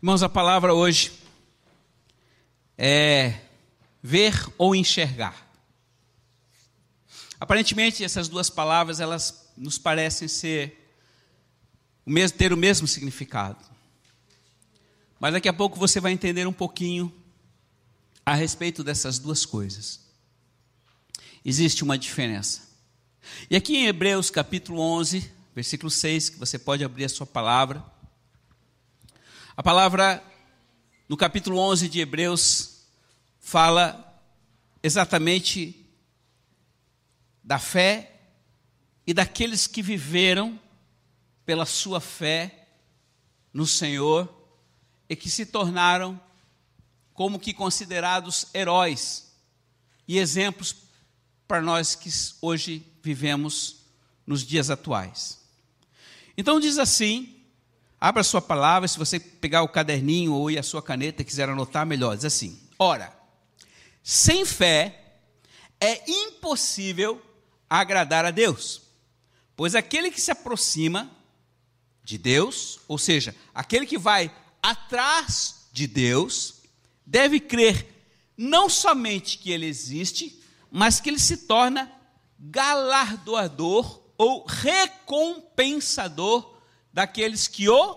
Irmãos, a palavra hoje é ver ou enxergar. Aparentemente, essas duas palavras, elas nos parecem ser o mesmo, ter o mesmo significado. Mas daqui a pouco você vai entender um pouquinho a respeito dessas duas coisas. Existe uma diferença. E aqui em Hebreus capítulo 11, versículo 6, que você pode abrir a sua palavra. A palavra no capítulo 11 de Hebreus fala exatamente da fé e daqueles que viveram pela sua fé no Senhor e que se tornaram como que considerados heróis e exemplos para nós que hoje vivemos nos dias atuais. Então diz assim, abra sua palavra, se você pegar o caderninho ou a sua caneta e quiser anotar melhor, diz assim: Ora, sem fé é impossível agradar a Deus, pois aquele que se aproxima de Deus, ou seja, aquele que vai atrás de Deus, deve crer não somente que ele existe, mas que ele se torna galardoador ou recompensador daqueles que o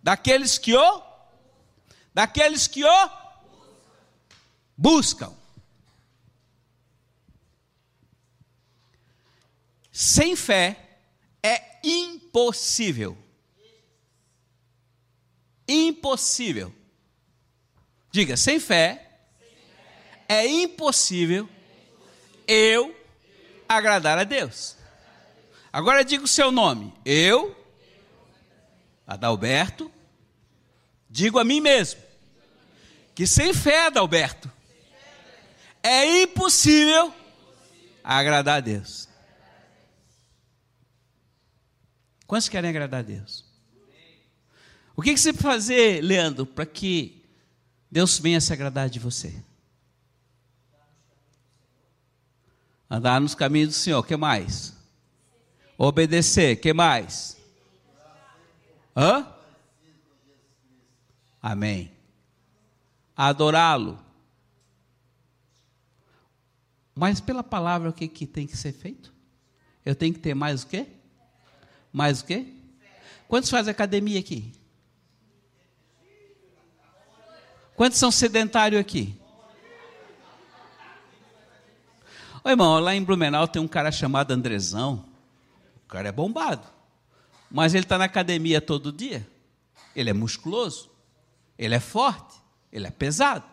daqueles que o daqueles que o buscam. Sem fé é impossível. Impossível. Diga, sem fé é impossível eu agradar a Deus. Agora diga o seu nome. Eu, Adalberto, digo a mim mesmo que sem fé, Adalberto, é impossível agradar a Deus. Quantos querem agradar a Deus? O que, você precisa fazer, Leandro, para que Deus venha se agradar de você? Andar nos caminhos do Senhor, que mais? Obedecer, que mais? Hã? Amém. Adorá-lo. Mas pela palavra o que, que tem que ser feito? Eu tenho que ter mais o quê? Mais o quê? Quantos fazem academia aqui? Quantos são sedentários aqui? Ô irmão, lá em Blumenau tem um cara chamado Andrezão. O cara é bombado. Mas ele está na academia todo dia. Ele é musculoso. Ele é forte. Ele é pesado.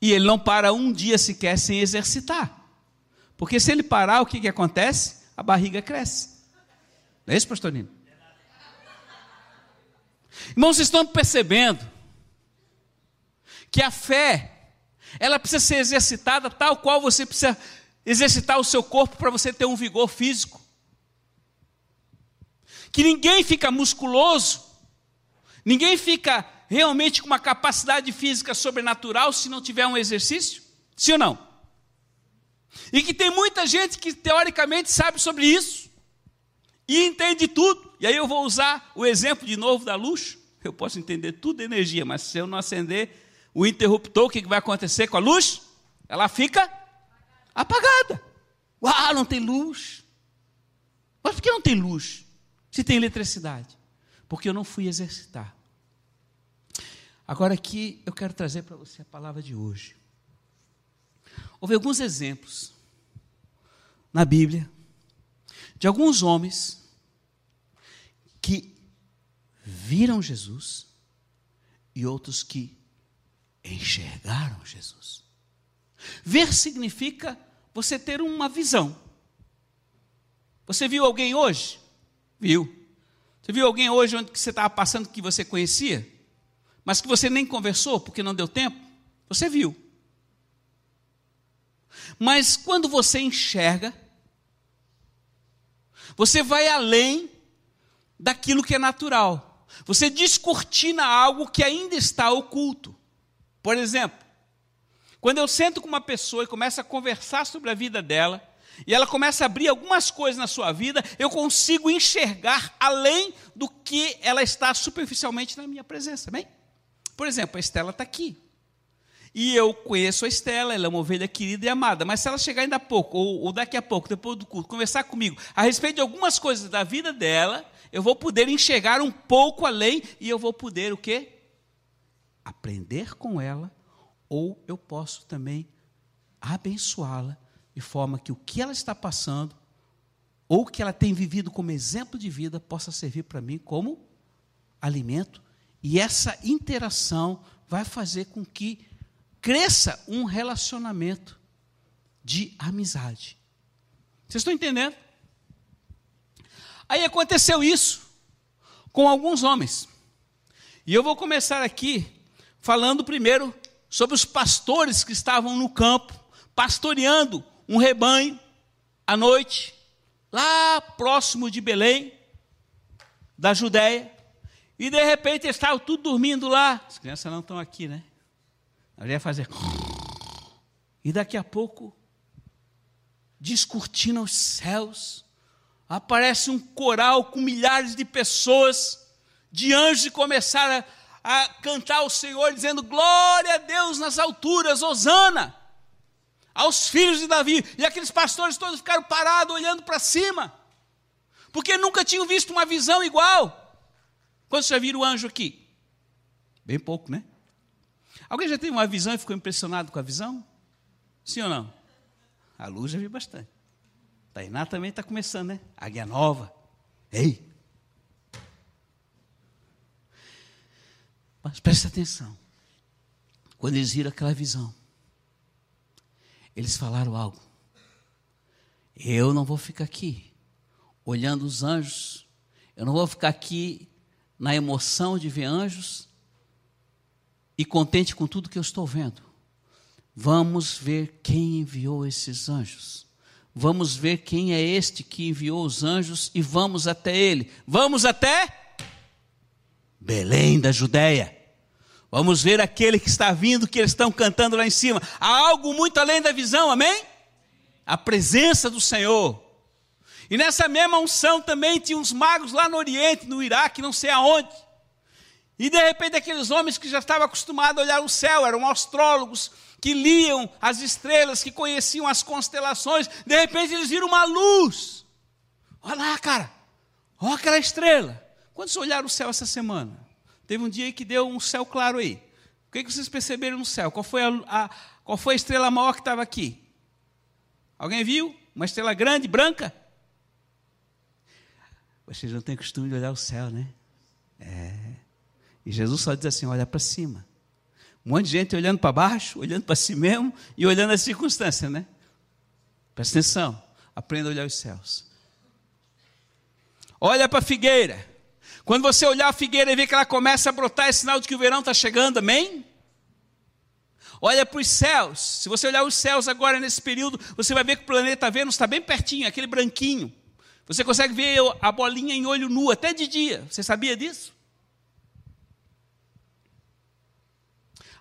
E ele não para um dia sequer sem exercitar. Porque se ele parar, o que, que acontece? A barriga cresce. Não é isso, pastor Nino? Irmãos, vocês estão percebendo que a fé, ela precisa ser exercitada tal qual você precisa exercitar o seu corpo para você ter um vigor físico. Que ninguém fica musculoso, ninguém fica realmente com uma capacidade física sobrenatural se não tiver um exercício? Sim ou não? E que tem muita gente que teoricamente sabe sobre isso e entende tudo. E aí eu vou usar o exemplo de novo da luz. Eu posso entender tudo de energia, mas se eu não acender o interruptor, o que vai acontecer com a luz? Ela fica apagada. Uau, não tem luz. Mas por que não tem luz? Se tem eletricidade? Porque eu não fui exercitar. Agora aqui eu quero trazer para você a palavra de hoje. Houve alguns exemplos na Bíblia de alguns homens que viram Jesus e outros que enxergaram Jesus. Ver significa você ter uma visão. Você viu alguém hoje? Viu. Você viu alguém hoje onde você estava passando que você conhecia, mas que você nem conversou porque não deu tempo? Você viu. Mas quando você enxerga, você vai além daquilo que é natural. Você descortina algo que ainda está oculto. Por exemplo, quando eu sento com uma pessoa e começo a conversar sobre a vida dela, e ela começa a abrir algumas coisas na sua vida, eu consigo enxergar além do que ela está superficialmente na minha presença, bem? Por exemplo, a Estela está aqui. E eu conheço a Estela, ela é uma ovelha querida e amada, mas se ela chegar ainda há pouco, ou, ou daqui a pouco, depois do culto, conversar comigo a respeito de algumas coisas da vida dela, eu vou poder enxergar um pouco além e eu vou poder o quê? Aprender com ela, ou eu posso também abençoá-la de forma que o que ela está passando, ou que ela tem vivido como exemplo de vida, possa servir para mim como alimento. E essa interação vai fazer com que cresça um relacionamento de amizade. Vocês estão entendendo? Aí aconteceu isso com alguns homens. E eu vou começar aqui falando primeiro sobre os pastores que estavam no campo, pastoreando um rebanho à noite, lá próximo de Belém, da Judéia, e de repente estavam tudo dormindo lá. As crianças não estão aqui, né? Eu ia fazer. E daqui a pouco, descortina os céus, aparece um coral com milhares de pessoas, de anjos, e começaram a, a cantar ao Senhor, dizendo: Glória a Deus nas alturas, Hosana, aos filhos de Davi. E aqueles pastores todos ficaram parados, olhando para cima, porque nunca tinham visto uma visão igual. Quando você viram o anjo aqui? Bem pouco, né? Alguém já teve uma visão e ficou impressionado com a visão? Sim ou não? A luz já vi bastante. Tainá também está começando, né? Águia nova. Ei! Mas preste atenção. Quando eles viram aquela visão, eles falaram algo. Eu não vou ficar aqui olhando os anjos. Eu não vou ficar aqui na emoção de ver anjos e contente com tudo que eu estou vendo. Vamos ver quem enviou esses anjos. Vamos ver quem é este que enviou os anjos e vamos até ele. Vamos até Belém da Judéia. Vamos ver aquele que está vindo, que eles estão cantando lá em cima. Há algo muito além da visão, amém? A presença do Senhor. E nessa mesma unção também tinha uns magos lá no Oriente, no Iraque, não sei aonde e de repente aqueles homens que já estavam acostumados a olhar o céu, eram astrólogos, que liam as estrelas, que conheciam as constelações, de repente eles viram uma luz. Olha lá, cara, olha aquela estrela. Quando vocês olharam o céu essa semana? Teve um dia que deu um céu claro aí. O que, que vocês perceberam no céu? Qual foi a, a, qual foi a estrela maior que estava aqui? Alguém viu? Uma estrela grande, branca? Vocês não têm costume de olhar o céu, né? É. E Jesus só diz assim: olha para cima. Um monte de gente olhando para baixo, olhando para si mesmo e olhando as circunstâncias, né? Presta atenção, aprenda a olhar os céus. Olha para a figueira. Quando você olhar a figueira e ver que ela começa a brotar, é sinal de que o verão está chegando, amém? Olha para os céus. Se você olhar os céus agora nesse período, você vai ver que o planeta Vênus está bem pertinho, aquele branquinho. Você consegue ver a bolinha em olho nu até de dia. Você sabia disso?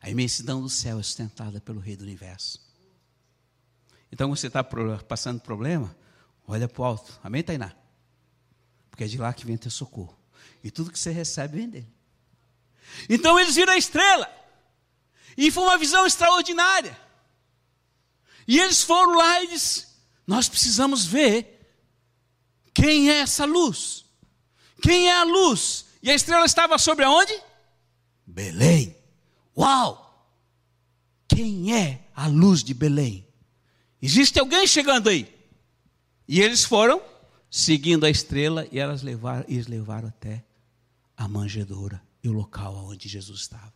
A imensidão do céu é sustentada pelo Rei do Universo. Então você está passando problema, olha para o alto. Amém, Tainá? Porque é de lá que vem teu socorro. E tudo que você recebe vem dele. Então eles viram a estrela. E foi uma visão extraordinária. E eles foram lá e disseram: Nós precisamos ver quem é essa luz. Quem é a luz? E a estrela estava sobre aonde? Belém. Uau! Quem é a luz de Belém? Existe alguém chegando aí? E eles foram seguindo a estrela e elas levaram, eles levaram até a manjedoura e o local onde Jesus estava.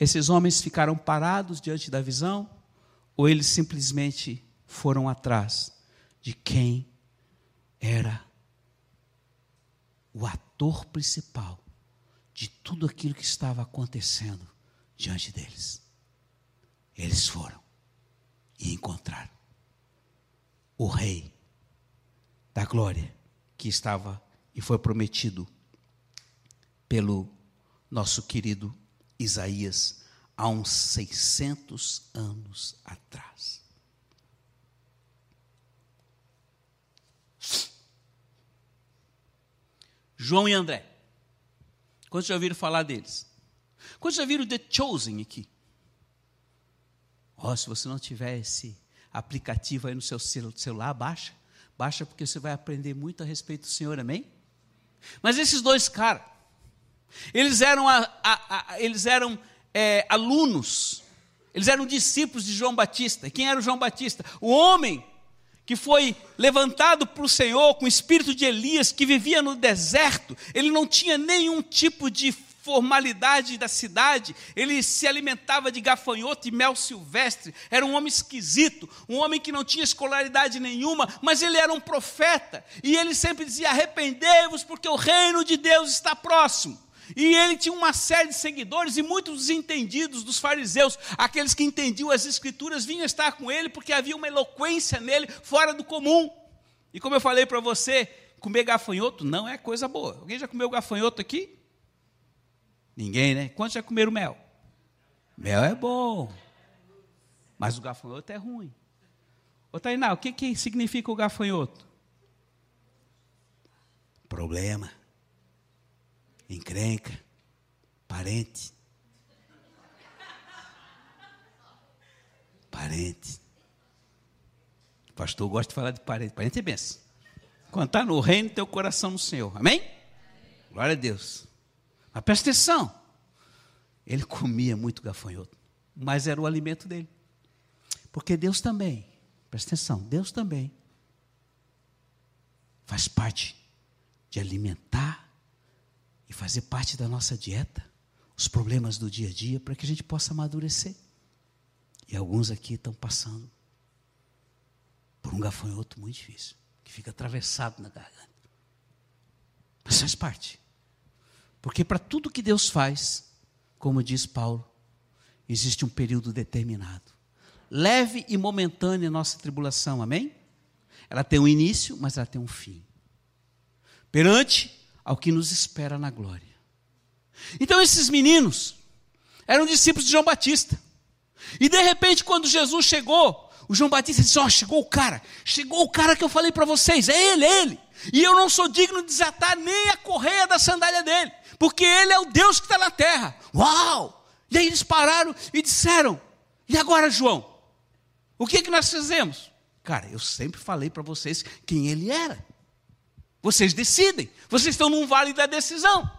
Esses homens ficaram parados diante da visão ou eles simplesmente foram atrás de quem era o ator principal de tudo aquilo que estava acontecendo diante deles. Eles foram e encontraram o Rei da Glória que estava e foi prometido pelo nosso querido Isaías há uns 600 anos atrás. João e André. Quantos já ouviram falar deles? Quantos já viram The Chosen aqui? Ó, oh, se você não tiver esse aplicativo aí no seu celular, baixa. Baixa porque você vai aprender muito a respeito do Senhor, amém? Mas esses dois caras, eles eram, a, a, a, eles eram é, alunos, eles eram discípulos de João Batista. Quem era o João Batista? O homem que foi levantado para o Senhor com o espírito de Elias, que vivia no deserto, ele não tinha nenhum tipo de formalidade da cidade, ele se alimentava de gafanhoto e mel silvestre, era um homem esquisito, um homem que não tinha escolaridade nenhuma, mas ele era um profeta, e ele sempre dizia: arrependei-vos, porque o reino de Deus está próximo. E ele tinha uma série de seguidores e muitos dos entendidos dos fariseus, aqueles que entendiam as escrituras, vinham estar com ele porque havia uma eloquência nele fora do comum. E como eu falei para você, comer gafanhoto não é coisa boa. Alguém já comeu gafanhoto aqui? Ninguém, né? Quantos já comeram mel? Mel é bom, mas o gafanhoto é ruim. Ô Tainá, o que, que significa o gafanhoto? Problema encrenca, parente. Parente. O pastor gosta de falar de parente. Parente é benção. Quando está no reino, teu coração no Senhor. Amém? Glória a Deus. Mas presta atenção. Ele comia muito gafanhoto, mas era o alimento dele. Porque Deus também, presta atenção, Deus também faz parte de alimentar e fazer parte da nossa dieta, os problemas do dia a dia, para que a gente possa amadurecer. E alguns aqui estão passando por um gafanhoto muito difícil, que fica atravessado na garganta. Mas faz parte. Porque para tudo que Deus faz, como diz Paulo, existe um período determinado. Leve e momentânea nossa tribulação, amém? Ela tem um início, mas ela tem um fim. Perante ao que nos espera na glória. Então esses meninos eram discípulos de João Batista. E de repente, quando Jesus chegou, o João Batista disse: Ó, oh, chegou o cara, chegou o cara que eu falei para vocês, é ele, é ele. E eu não sou digno de desatar nem a correia da sandália dele, porque ele é o Deus que está na terra. Uau! E aí eles pararam e disseram: E agora, João? O que, que nós fizemos? Cara, eu sempre falei para vocês quem ele era. Vocês decidem. Vocês estão num vale da decisão.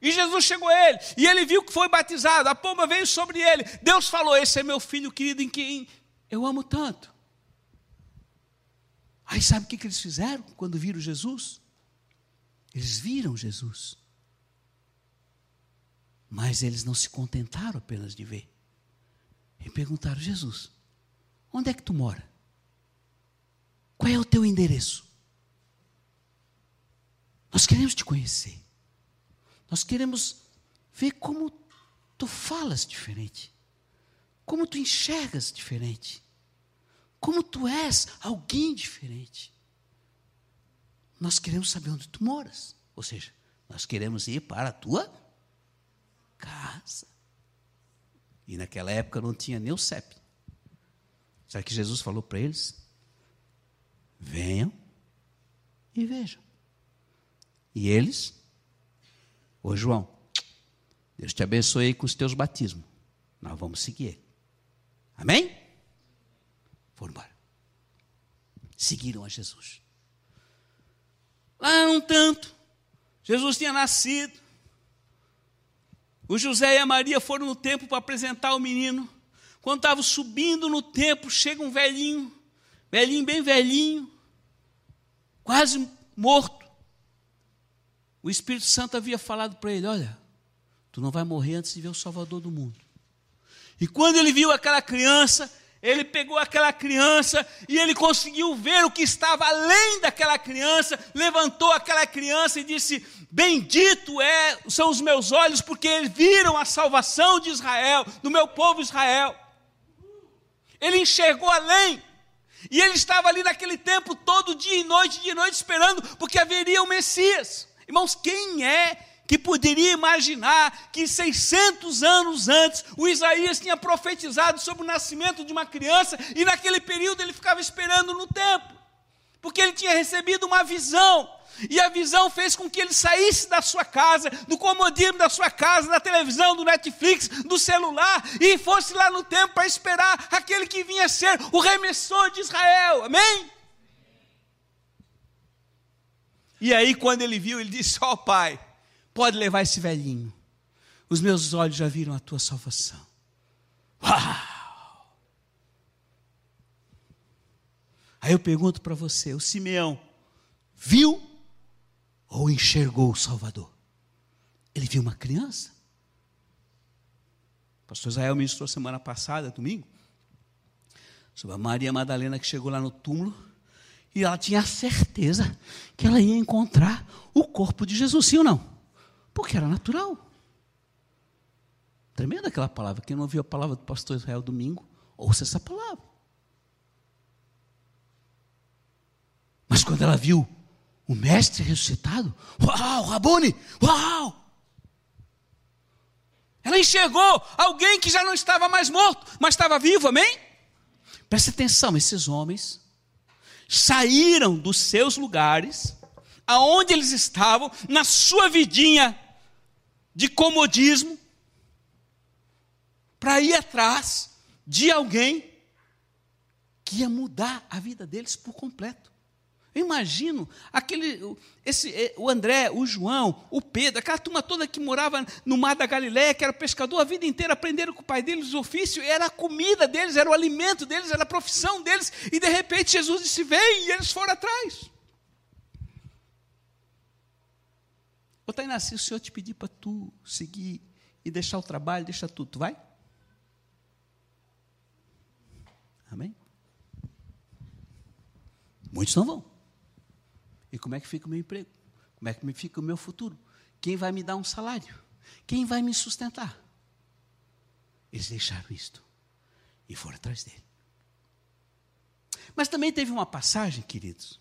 E Jesus chegou a ele, e ele viu que foi batizado, a pomba veio sobre ele. Deus falou: Esse é meu filho querido em quem eu amo tanto. Aí sabe o que, eles fizeram quando viram Jesus? Eles viram Jesus. Mas eles não se contentaram apenas de ver. E perguntaram: Jesus, onde é que tu mora? Qual é o teu endereço? Nós queremos te conhecer. Nós queremos ver como tu falas diferente. Como tu enxergas diferente. Como tu és alguém diferente. Nós queremos saber onde tu moras. Ou seja, nós queremos ir para a tua casa. E naquela época não tinha nem o CEP. Sabe que Jesus falou para eles? Venham e vejam. E eles? Ô João, Deus te abençoe com os teus batismos. Nós vamos seguir. Amém? Foram embora. Seguiram a Jesus. Lá um tanto, Jesus tinha nascido. O José e a Maria foram no templo para apresentar o menino. Quando estavam subindo no templo, chega um velhinho, velhinho, bem velhinho, quase morto. O Espírito Santo havia falado para ele: Olha, tu não vai morrer antes de ver o Salvador do mundo. E quando ele viu aquela criança, ele pegou aquela criança e ele conseguiu ver o que estava além daquela criança, levantou aquela criança e disse: Bendito é, são os meus olhos, porque eles viram a salvação de Israel, do meu povo Israel. Ele enxergou além. E ele estava ali naquele tempo, todo dia e noite, dia e noite, esperando, porque haveria o Messias. Irmãos, quem é que poderia imaginar que 600 anos antes o Isaías tinha profetizado sobre o nascimento de uma criança e naquele período ele ficava esperando no tempo, porque ele tinha recebido uma visão E a visão fez com que ele saísse da sua casa, do comodismo da sua casa, da televisão, do Netflix, do celular, e fosse lá no tempo para esperar aquele que vinha ser o remissor de Israel. Amém? E aí, quando ele viu, ele disse: Ó oh, pai, pode levar esse velhinho. Os meus olhos já viram a tua salvação. Uau! Aí eu pergunto para você: o Simeão viu ou enxergou o Salvador? Ele viu uma criança? O pastor Israel ministrou semana passada, domingo, sobre a Maria Madalena que chegou lá no túmulo e ela tinha certeza que ela ia encontrar o corpo de Jesus, sim ou não? Porque era natural. Tremenda aquela palavra. Quem não ouviu a palavra do pastor Israel domingo, ouça essa palavra. Mas quando ela viu o mestre ressuscitado, uau, Rabone, uau! Ela enxergou alguém que já não estava mais morto, mas estava vivo, amém? Preste atenção, esses homens saíram dos seus lugares, aonde eles estavam, na sua vidinha de comodismo, para ir atrás de alguém que ia mudar a vida deles por completo. Eu imagino aquele, esse, eh, o André, o João, o Pedro, aquela turma toda que morava no mar da Galiléia, que era pescador a vida inteira, aprenderam com o pai deles o ofício, era a comida deles, era o alimento deles, era a profissão deles, e de repente Jesus disse: Vem, e eles foram atrás. Ô Tainá, se o Senhor te pedir para tu seguir e deixar o trabalho, deixa tudo, tu vai? Amém? Muitos não vão. E como é que fica o meu emprego? Como é que fica o meu futuro? Quem vai me dar um salário? Quem vai me sustentar? Eles deixaram isto e foram atrás dele. Mas também teve uma passagem, queridos,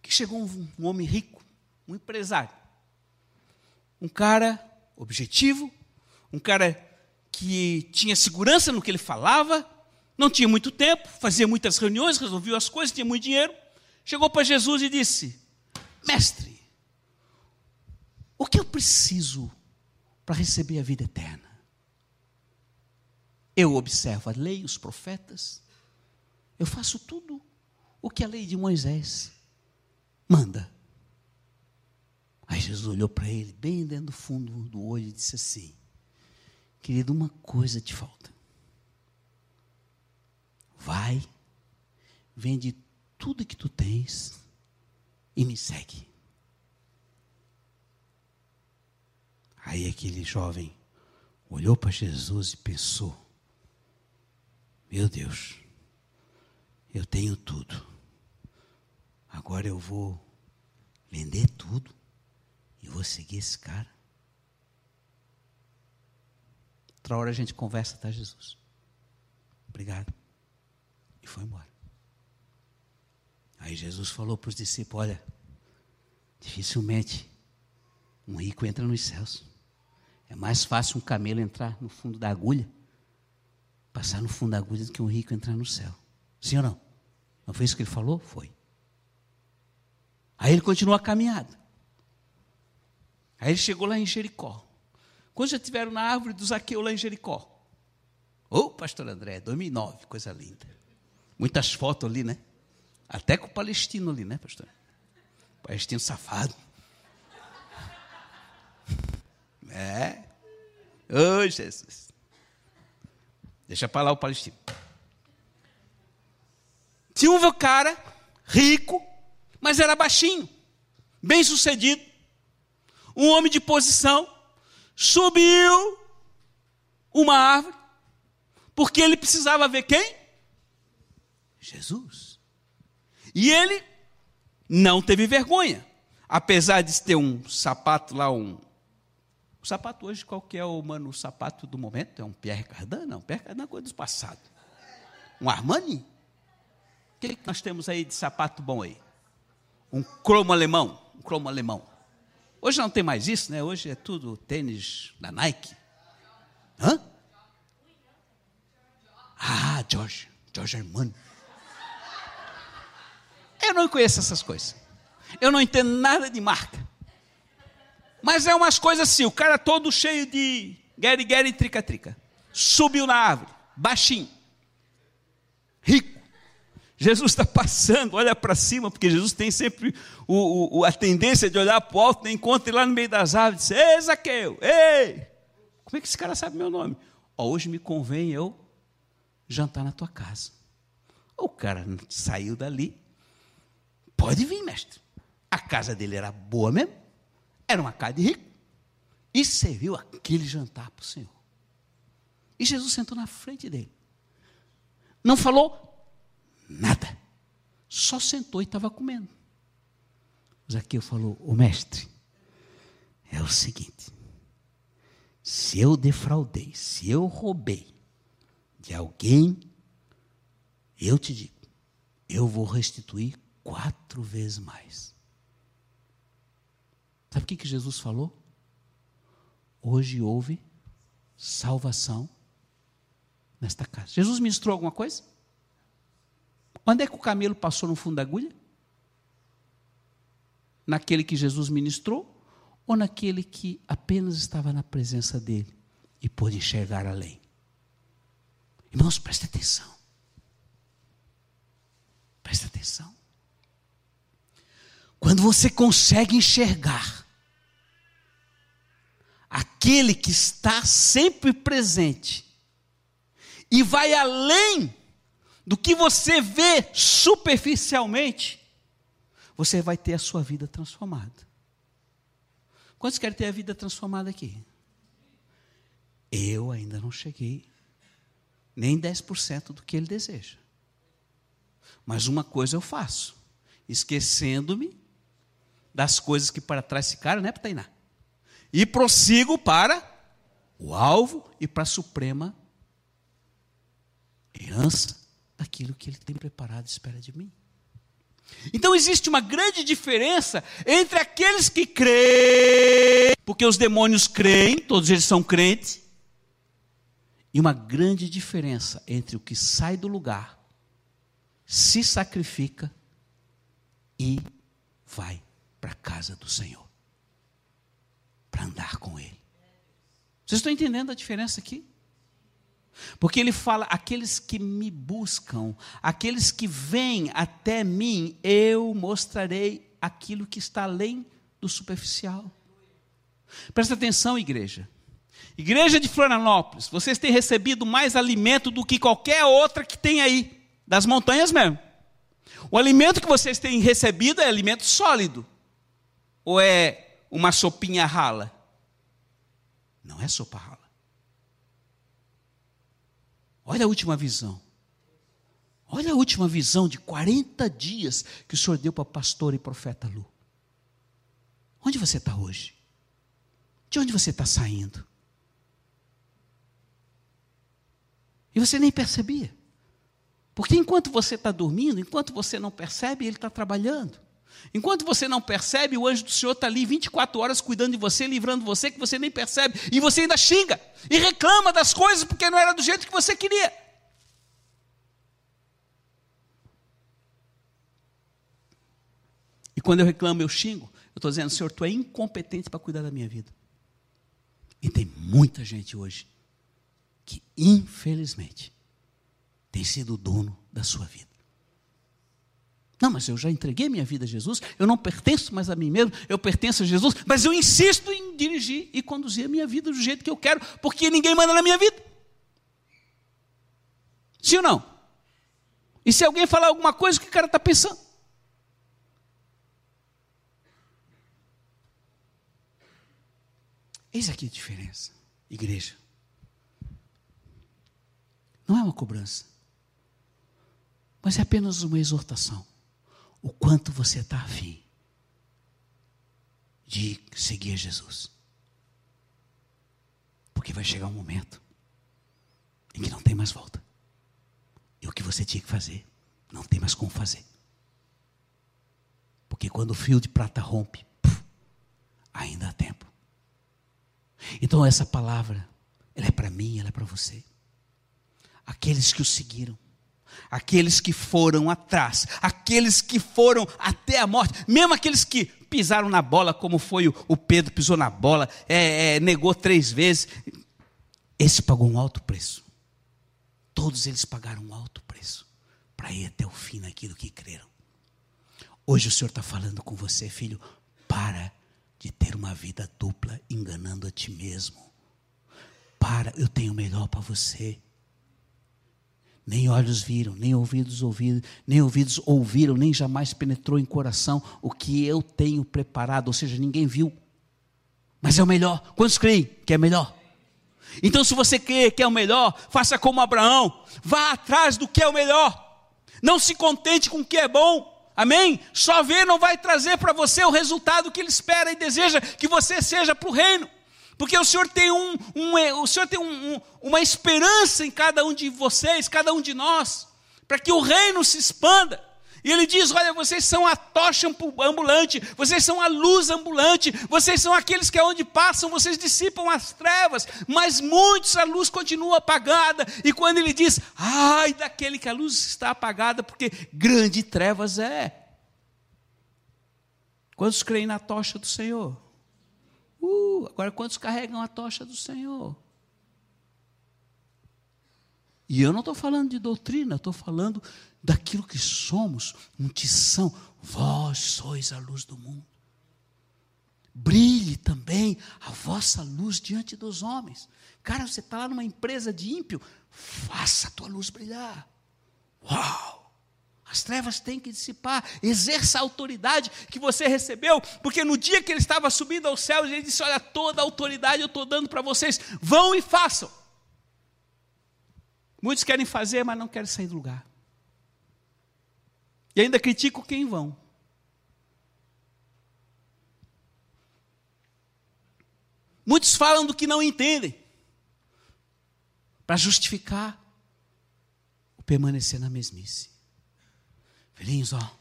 que chegou um, um homem rico, um empresário, um cara objetivo, um cara que tinha segurança no que ele falava, não tinha muito tempo, fazia muitas reuniões, resolvia as coisas, tinha muito dinheiro. Chegou para Jesus e disse: Mestre, o que eu preciso para receber a vida eterna? Eu observo a lei, os profetas, eu faço tudo o que a lei de Moisés manda. Aí Jesus olhou para ele, bem dentro do fundo do olho, e disse assim: Querido, uma coisa te falta. Vai, vende tudo que tu tens e me segue. Aí aquele jovem olhou para Jesus e pensou: Meu Deus, eu tenho tudo. Agora eu vou vender tudo e vou seguir esse cara. Outra hora a gente conversa, tá, Jesus? Obrigado. E foi embora. Aí Jesus falou para os discípulos: Olha, dificilmente um rico entra nos céus. É mais fácil um camelo entrar no fundo da agulha, passar no fundo da agulha, do que um rico entrar no céu. Sim ou não? Não foi isso que ele falou? Foi. Aí ele continuou a caminhada. Aí ele chegou lá em Jericó. Quando já estiveram na árvore do Zaqueu lá em Jericó? Ô, oh, pastor André, 2009, coisa linda. Muitas fotos ali, né? Até com o palestino ali, né, pastor? Palestino safado. É. Ô, Jesus. Deixa para lá o palestino. Tinha um cara rico, mas era baixinho, bem sucedido, um homem de posição, subiu uma árvore, porque ele precisava ver quem? Jesus. E ele não teve vergonha, apesar de ter um sapato lá, um. O sapato hoje, qual que é o, mano, o sapato do momento? É um Pierre Cardin? Não, Pierre Cardin é coisa do passado. Um Armani? O que, que nós temos aí de sapato bom aí? Um cromo alemão, um cromo alemão. Hoje não tem mais isso, né? Hoje é tudo tênis da Nike. Hã? Ah, George, George Armani. Eu não conheço essas coisas. Eu não entendo nada de marca. Mas é umas coisas assim, o cara todo cheio de gueri gueri trica trica. Subiu na árvore, baixinho. Rico. Jesus está passando, olha para cima, porque Jesus tem sempre o, o, a tendência de olhar para o alto, né? encontra ele lá no meio das árvores e diz: Ei, Zaqueu, ei! Como é que esse cara sabe meu nome? Ó, hoje me convém eu jantar na tua casa. O cara saiu dali, pode vir, mestre. A casa dele era boa mesmo, era uma casa de rico, e serviu aquele jantar para o Senhor. E Jesus sentou na frente dele. Não falou Nada. Só sentou e estava comendo. Zaqueu falou: O mestre, é o seguinte: se eu defraudei, se eu roubei de alguém, eu te digo, eu vou restituir quatro vezes mais. Sabe o que, que Jesus falou? Hoje houve salvação nesta casa. Jesus ministrou alguma coisa? Onde é que o camelo passou no fundo da agulha? Naquele que Jesus ministrou ou naquele que apenas estava na presença dele e pôde enxergar além? Irmãos, preste atenção. Preste atenção. Quando você consegue enxergar aquele que está sempre presente e vai além do que você vê superficialmente, você vai ter a sua vida transformada. Quantos querem ter a vida transformada aqui? Eu ainda não cheguei nem 10% do que ele deseja. Mas uma coisa eu faço, esquecendo-me das coisas que para trás ficaram, né, Tainá? E prossigo para o alvo e para a suprema herança daquilo que Ele tem preparado e espera de mim. Então existe uma grande diferença entre aqueles que creem, porque os demônios creem, todos eles são crentes, e uma grande diferença entre o que sai do lugar, se sacrifica e vai para a casa do Senhor, para andar com Ele. Vocês estão entendendo a diferença aqui? Porque ele fala: aqueles que me buscam, aqueles que vêm até mim, eu mostrarei aquilo que está além do superficial. Presta atenção, igreja. Igreja de Florianópolis, vocês têm recebido mais alimento do que qualquer outra que tem aí, das montanhas mesmo. O alimento que vocês têm recebido é alimento sólido. Ou é uma sopinha rala? Não é sopa rala. Olha a última visão. Olha a última visão de 40 dias que o Senhor deu para pastor e profeta Lu. Onde você está hoje? De onde você está saindo? E você nem percebia. Porque enquanto você está dormindo, enquanto você não percebe, ele está trabalhando. Enquanto você não percebe, o anjo do Senhor está ali 24 horas cuidando de você, livrando você, que você nem percebe. E você ainda xinga e reclama das coisas porque não era do jeito que você queria. E quando eu reclamo, eu xingo, eu estou dizendo, Senhor, tu é incompetente para cuidar da minha vida. E tem muita gente hoje que, infelizmente, tem sido dono da sua vida. Não, mas eu já entreguei minha vida a Jesus, eu não pertenço mais a mim mesmo, eu pertenço a Jesus, mas eu insisto em dirigir e conduzir a minha vida do jeito que eu quero, porque ninguém manda na minha vida. Sim ou não? E se alguém falar alguma coisa, o que o cara está pensando? Eis aqui a diferença, igreja. Não é uma cobrança, mas é apenas uma exortação o quanto você está afim de seguir Jesus. Porque vai chegar um momento em que não tem mais volta. E o que você tinha que fazer, não tem mais como fazer. Porque quando o fio de prata rompe, puf, ainda há tempo. Então essa palavra, ela é para mim, ela é para você. Aqueles que o seguiram, aqueles que foram atrás, aqueles que foram até a morte, mesmo aqueles que pisaram na bola, como foi o, o Pedro, pisou na bola, é, é, negou três vezes. Esse pagou um alto preço. Todos eles pagaram um alto preço para ir até o fim naquilo que creram. Hoje o Senhor está falando com você, filho, para de ter uma vida dupla enganando a ti mesmo. Para, eu tenho o melhor para você. Nem olhos viram, nem ouvidos ouviram, nem ouvidos ouviram, nem jamais penetrou em coração o que eu tenho preparado, ou seja, ninguém viu. Mas é o melhor. Quantos creem que é melhor? Então, se você crê que é o melhor, faça como Abraão, vá atrás do que é o melhor. Não se contente com o que é bom. Amém? Só ver não vai trazer para você o resultado que ele espera e deseja que você seja para o reino. Porque o Senhor tem, um, um o Senhor tem um, um, uma esperança em cada um de vocês, cada um de nós, para que o reino se expanda. E ele diz: Olha, vocês são a tocha ambulante, vocês são a luz ambulante, vocês são aqueles que aonde passam, vocês dissipam as trevas, mas muitos a luz continua apagada. E quando ele diz: Ai daquele que a luz está apagada, porque grande trevas é. Quantos creem na tocha do Senhor? Uh, agora quantos carregam a tocha do Senhor? E eu não estou falando de doutrina, estou falando daquilo que somos, tição. Vós sois a luz do mundo. Brilhe também a vossa luz diante dos homens. Cara, você está lá numa empresa de ímpio, faça a tua luz brilhar. Uau! As trevas têm que dissipar. Exerça a autoridade que você recebeu, porque no dia que ele estava subindo ao céu, ele disse: Olha, toda a autoridade eu estou dando para vocês, vão e façam. Muitos querem fazer, mas não querem sair do lugar. E ainda criticam quem vão. Muitos falam do que não entendem, para justificar o permanecer na mesmice. Filhinhos, ó,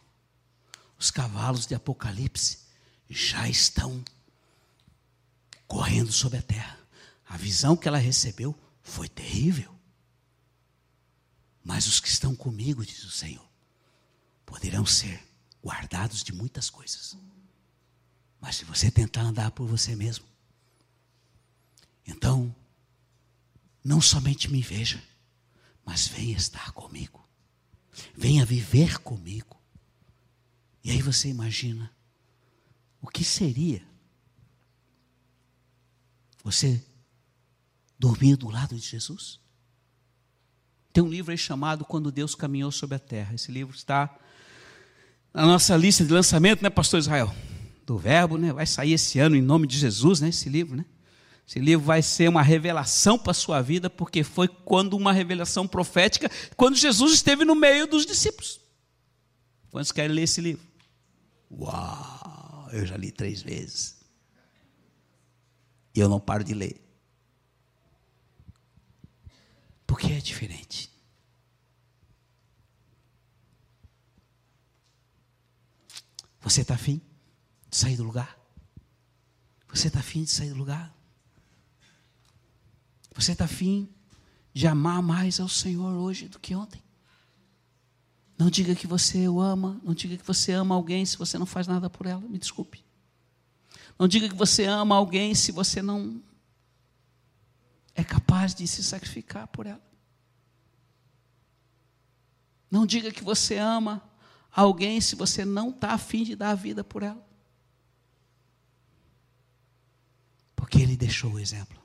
os cavalos de Apocalipse já estão correndo sobre a terra. A visão que ela recebeu foi terrível. Mas os que estão comigo, diz o Senhor, poderão ser guardados de muitas coisas. Mas se você tentar andar por você mesmo, então, não somente me veja, mas venha estar comigo. Venha viver comigo. E aí você imagina o que seria você dormir do lado de Jesus? Tem um livro aí chamado Quando Deus Caminhou sobre a Terra. Esse livro está na nossa lista de lançamento, né, pastor Israel? Do verbo, né? Vai sair esse ano em nome de Jesus, né? Esse livro, né? Esse livro vai ser uma revelação para a sua vida, porque foi quando uma revelação profética, quando Jesus esteve no meio dos discípulos. Quantos querem ler esse livro? Uau, eu já li três vezes. E eu não paro de ler. Porque é diferente. Você está afim de sair do lugar? Você está afim de sair do lugar? Você está afim de amar mais ao Senhor hoje do que ontem? Não diga que você o ama, não diga que você ama alguém se você não faz nada por ela, me desculpe. Não diga que você ama alguém se você não é capaz de se sacrificar por ela. Não diga que você ama alguém se você não está afim de dar a vida por ela. Porque ele deixou o exemplo.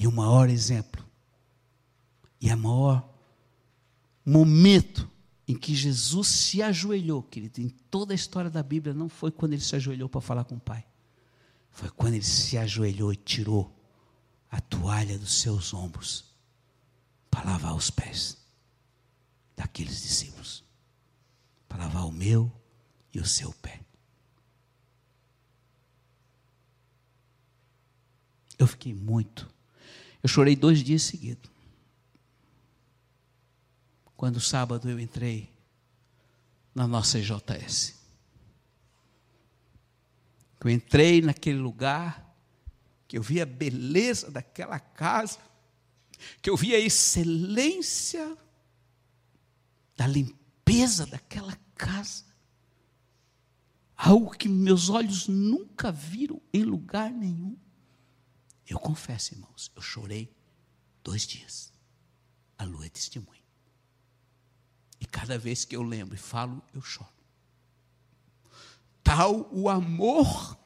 E o maior exemplo, e o maior momento em que Jesus se ajoelhou, querido, em toda a história da Bíblia, não foi quando ele se ajoelhou para falar com o Pai. Foi quando ele se ajoelhou e tirou a toalha dos seus ombros para lavar os pés daqueles discípulos, para lavar o meu e o seu pé. Eu fiquei muito eu chorei dois dias seguidos. Quando sábado eu entrei na nossa IJS. Eu entrei naquele lugar, que eu vi a beleza daquela casa, que eu vi a excelência da limpeza daquela casa, algo que meus olhos nunca viram em lugar nenhum. Eu confesso, irmãos, eu chorei dois dias. A lua é testemunha. E cada vez que eu lembro e falo, eu choro. Tal o amor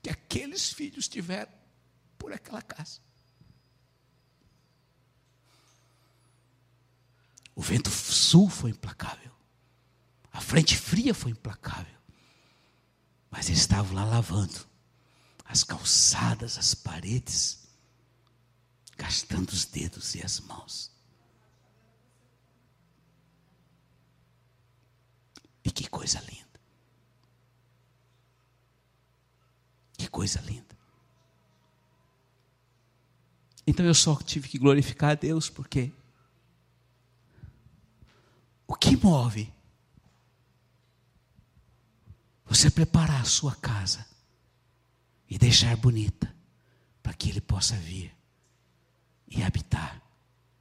que aqueles filhos tiveram por aquela casa. O vento sul foi implacável. A frente fria foi implacável. Mas eles estavam lá lavando as calçadas, as paredes, gastando os dedos e as mãos. E que coisa linda. Que coisa linda. Então eu só tive que glorificar a Deus, porque o que move você preparar a sua casa e deixar bonita para que ele possa vir e habitar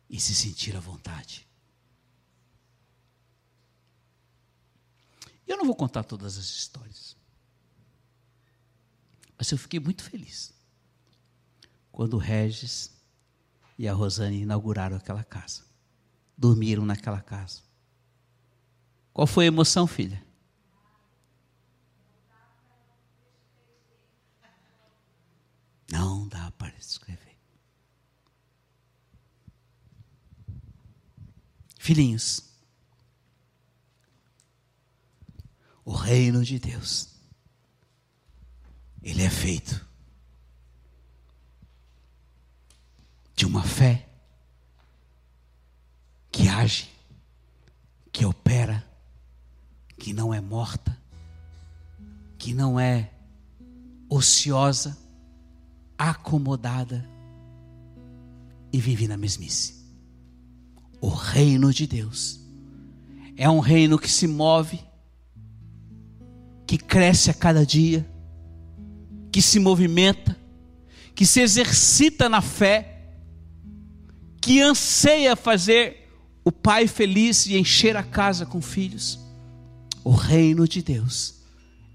e se sentir à vontade. Eu não vou contar todas as histórias, mas eu fiquei muito feliz quando o Regis e a Rosane inauguraram aquela casa, dormiram naquela casa. Qual foi a emoção, filha? Não dá para descrever. Filhinhos, o reino de Deus, ele é feito de uma fé que age, que opera, que não é morta, que não é ociosa, acomodada e vive na mesmice. O reino de Deus é um reino que se move, que cresce a cada dia, que se movimenta, que se exercita na fé, que anseia fazer o pai feliz e encher a casa com filhos. O reino de Deus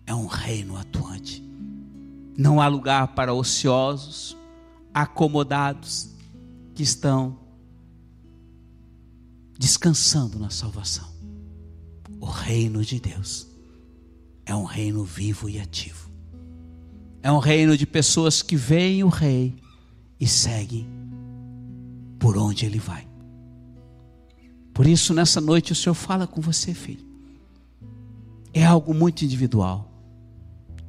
é um reino atuante. Não há lugar para ociosos, acomodados, que estão descansando na salvação. O reino de Deus é um reino vivo e ativo. É um reino de pessoas que veem o rei e seguem por onde ele vai. Por isso, nessa noite, o Senhor fala com você, filho. É algo muito individual.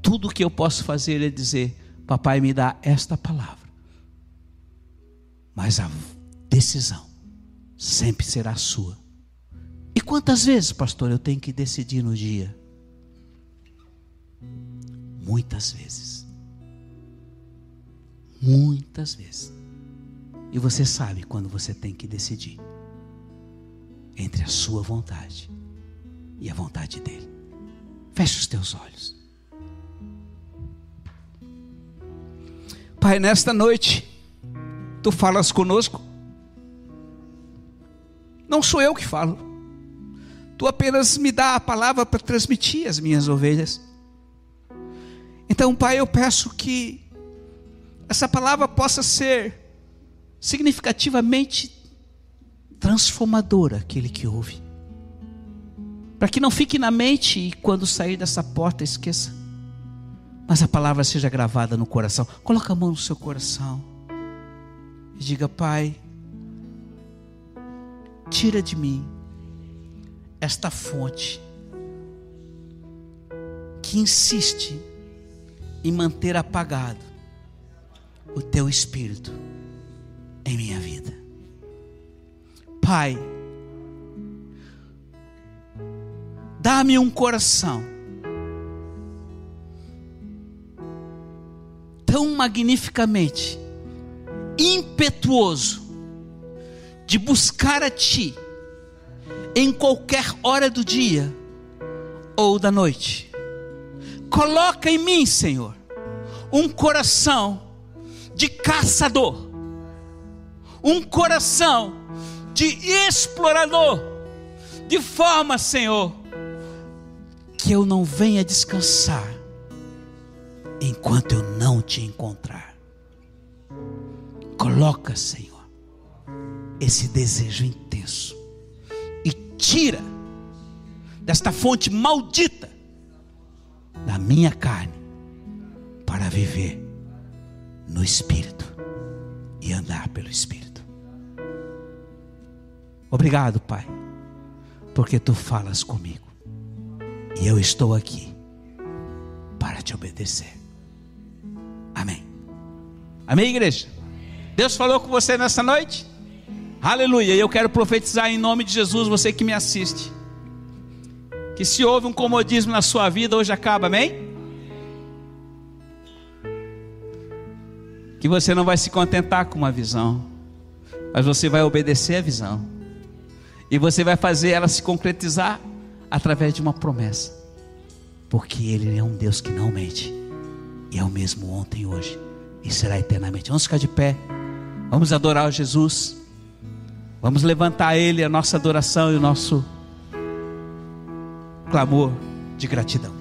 Tudo que eu posso fazer é dizer: Papai, me dá esta palavra. Mas a decisão sempre será sua. E quantas vezes, pastor, eu tenho que decidir no dia? Muitas vezes. Muitas vezes. E você sabe quando você tem que decidir entre a sua vontade e a vontade dele. Feche os teus olhos. Pai, nesta noite, tu falas conosco. Não sou eu que falo. Tu apenas me dá a palavra para transmitir às minhas ovelhas. Então, Pai, eu peço que essa palavra possa ser significativamente transformadora aquele que ouve. Para que não fique na mente e quando sair dessa porta esqueça mas a palavra seja gravada no coração. Coloca a mão no seu coração e diga: Pai, tira de mim esta fonte que insiste em manter apagado o teu espírito em minha vida. Pai, dá-me um coração tão magnificamente impetuoso de buscar a Ti em qualquer hora do dia ou da noite. Coloca em mim, Senhor, um coração de caçador, um coração de explorador, de forma, Senhor, que eu não venha descansar enquanto eu não te encontrar. Coloca, Senhor, esse desejo intenso e tira desta fonte maldita da minha carne para viver no Espírito e andar pelo Espírito. Obrigado, Pai, porque tu falas comigo e eu estou aqui para te obedecer. Amém. Amém, igreja? Deus falou com você nessa noite? Aleluia. E eu quero profetizar em nome de Jesus, você que me assiste. Que se houve um comodismo na sua vida, hoje acaba, amém? Que você não vai se contentar com uma visão, mas você vai obedecer a visão. E você vai fazer ela se concretizar através de uma promessa. Porque Ele é um Deus que não mente. E é o mesmo ontem, hoje e será eternamente. Vamos ficar de pé. Vamos adorar Jesus. Vamos levantar a Ele a nossa adoração e o nosso clamor de gratidão.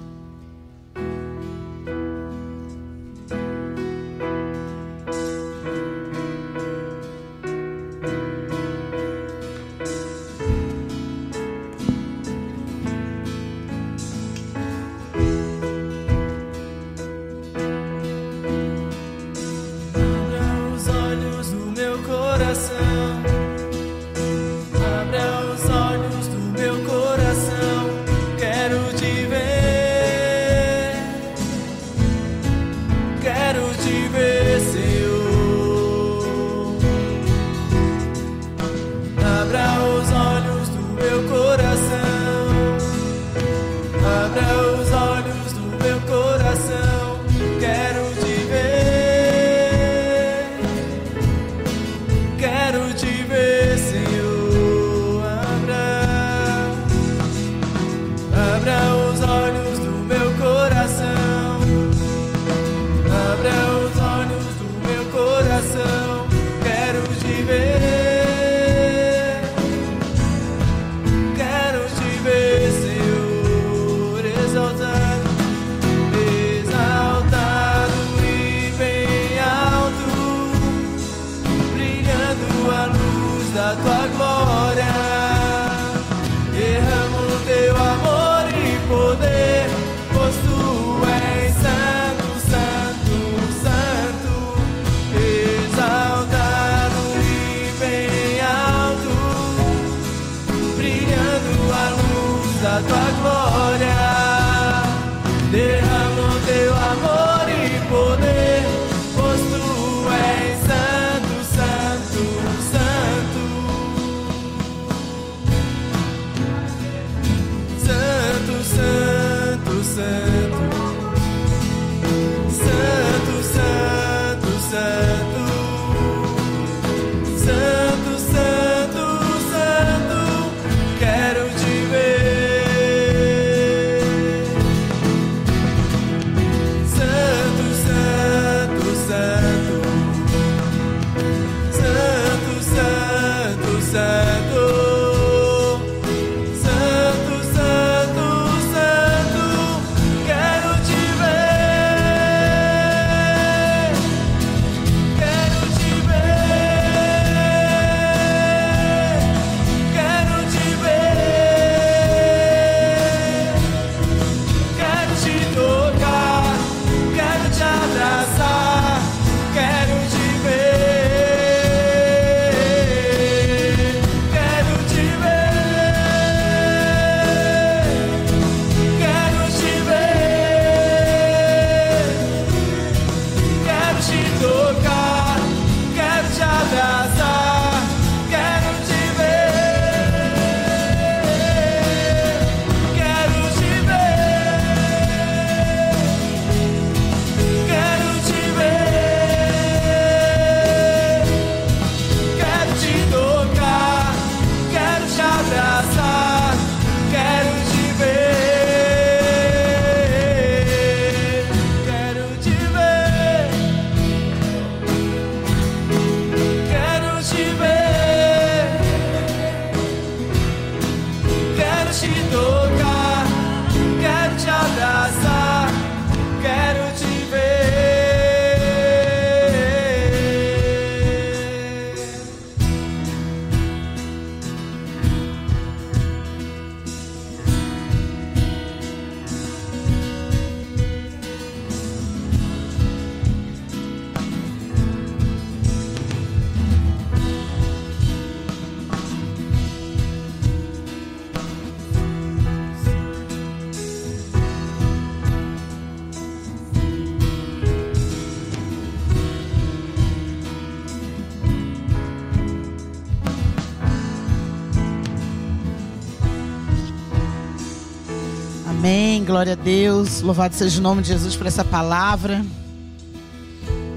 Glória a Deus. Louvado seja o nome de Jesus por essa palavra.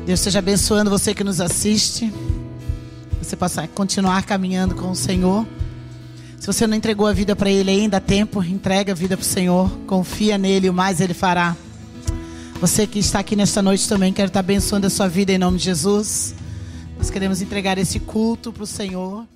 Deus esteja abençoando você que nos assiste. Você possa continuar caminhando com o Senhor. Se você não entregou a vida para Ele ainda há tempo, entrega a vida para o Senhor. Confia nele, o mais Ele fará. Você que está aqui nesta noite também, quero estar abençoando a sua vida em nome de Jesus. Nós queremos entregar esse culto para o Senhor.